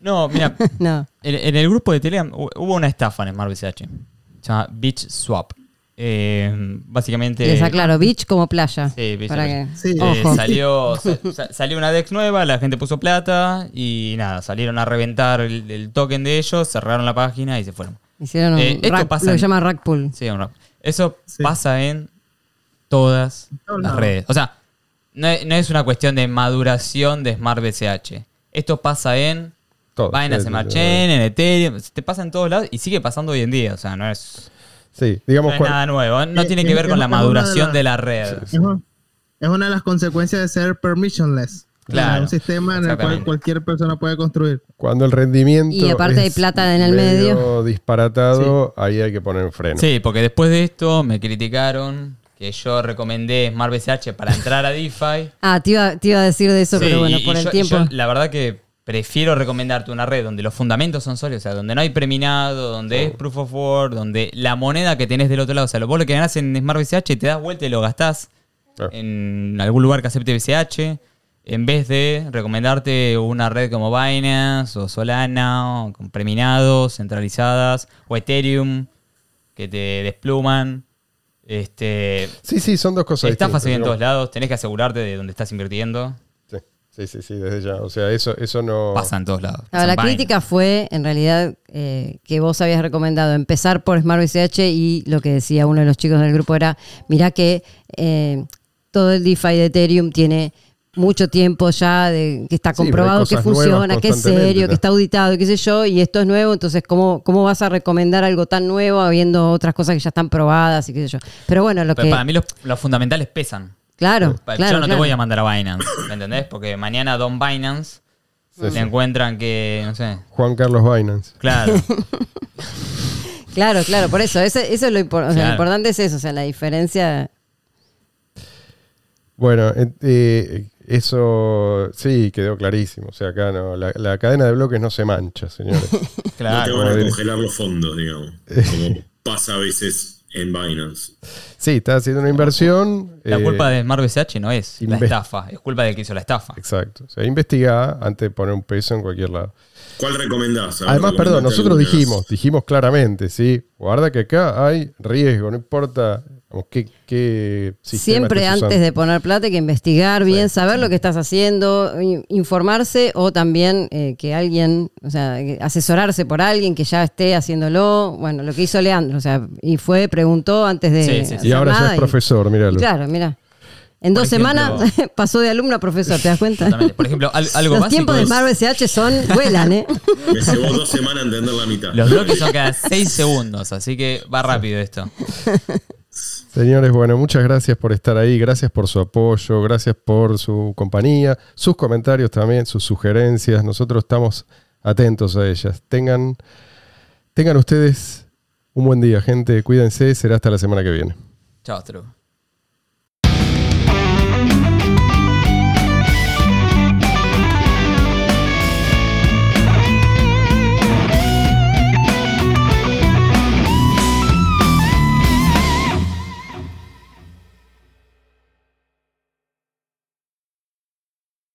No, mira, no. en, en el grupo de Telegram hu- hubo una estafa en Smart BCH. Se llama Beach Swap. Eh, básicamente. Les aclaro, beach como playa. Sí, beach para que, Sí. Eh, Ojo. salió, sa- sa- salió una DEX nueva, la gente puso plata y nada, salieron a reventar el, el token de ellos, cerraron la página y se fueron. Hicieron un Eh, esto rack- pasa lo que en- se llama rack pool. Sí, un rap. Eso Sí. pasa en todas las redes. O sea, no es, no es una cuestión de maduración de Smart BCH. Esto pasa en Todo. Binance Smart Chain, en Ethereum, te pasa en todos lados y sigue pasando hoy en día. O sea, no es, Sí, no digamos, es cuan- nada nuevo. No Eh, tiene que es- ver con es- la es maduración las- de la red. Es, un- es una de las consecuencias de ser permissionless. Claro. un sistema en el cual cualquier persona puede construir. cuando el rendimiento. Y aparte hay es plata en el medio. disparatado, ahí hay que poner un freno. Sí, porque después de esto me criticaron que yo recomendé Smart BCH para entrar a DeFi. Ah, te iba, te iba a decir de eso, Sí, pero bueno, y- por y el yo- tiempo. yo la verdad que prefiero recomendarte una red donde los fundamentos son sólidos, o sea, donde no hay preminado, donde es proof of work, donde la moneda que tenés del otro lado, o sea, vos lo que ganás en Smart BCH te das vuelta y lo gastás en algún lugar que acepte BCH, en vez de recomendarte una red como Binance o Solana, o con preminados, centralizadas, o Ethereum, que te despluman. Este, Sí, sí, son dos cosas estafas distintas, en todos lados, tenés que asegurarte de dónde estás invirtiendo. Sí, sí, sí, desde ya. O sea, eso, eso no. Pasa en todos lados. La crítica fue, en realidad, eh, que vos habías recomendado empezar por Smart BCH y lo que decía uno de los chicos del grupo era, mirá que eh, todo el DeFi de Ethereum tiene mucho tiempo ya de que está Sí, comprobado que funciona, que es serio, que está auditado, qué sé yo, y esto es nuevo, entonces ¿cómo, cómo vas a recomendar algo tan nuevo habiendo otras cosas que ya están probadas y qué sé yo? Pero bueno, lo Pero que... para mí los, los fundamentales pesan. Claro, Pa- claro, Yo no te claro. voy a mandar a Binance, ¿me entendés? Porque mañana Don Binance te encuentran que, no sé, Juan Carlos Binance. claro. Claro, claro, por eso, eso es lo, impor- o sea, Claro. lo importante es eso, o sea, la diferencia... Bueno, eh, eh, eso sí quedó clarísimo. O sea, acá no, la, la cadena de bloques no se mancha, señores. no te claro. van a congelar los fondos, digamos. Como pasa a veces en Binance. Sí, está haciendo una inversión. La eh, culpa de Smart BCH no es la estafa, es culpa del que hizo la estafa. Exacto. O sea, investiga antes de poner un peso en cualquier lado. ¿Cuál recomendás? Además, perdón, nosotros algunas. dijimos, dijimos claramente, ¿sí? Guarda que acá hay riesgo, no importa qué, qué sistema Siempre antes usando. de poner plata hay que investigar bien, saber lo que estás haciendo, in- informarse o también eh, que alguien, o sea, asesorarse por alguien que ya esté haciéndolo. Bueno, lo que hizo Leandro, o sea, y fue, preguntó antes de. Sí, sí, sí. hacer Y ahora ya nada es profesor, míralo. claro, mira. En dos ejemplo- semanas pasó de alumno a profesor, ¿te das cuenta? Exactamente. Por ejemplo, al- algo Los básico tiempos de Smart BCH son, vuelan, ¿eh? Me llevó dos semanas entender la mitad. los bloques son cada 6 segundos, así que va rápido esto. Señores, bueno, muchas gracias por estar ahí, gracias por su apoyo, gracias por su compañía, sus comentarios también, sus sugerencias. Nosotros estamos atentos a ellas. Tengan, tengan ustedes un buen día, gente. Cuídense, será hasta la semana que viene. Chao, hasta luego.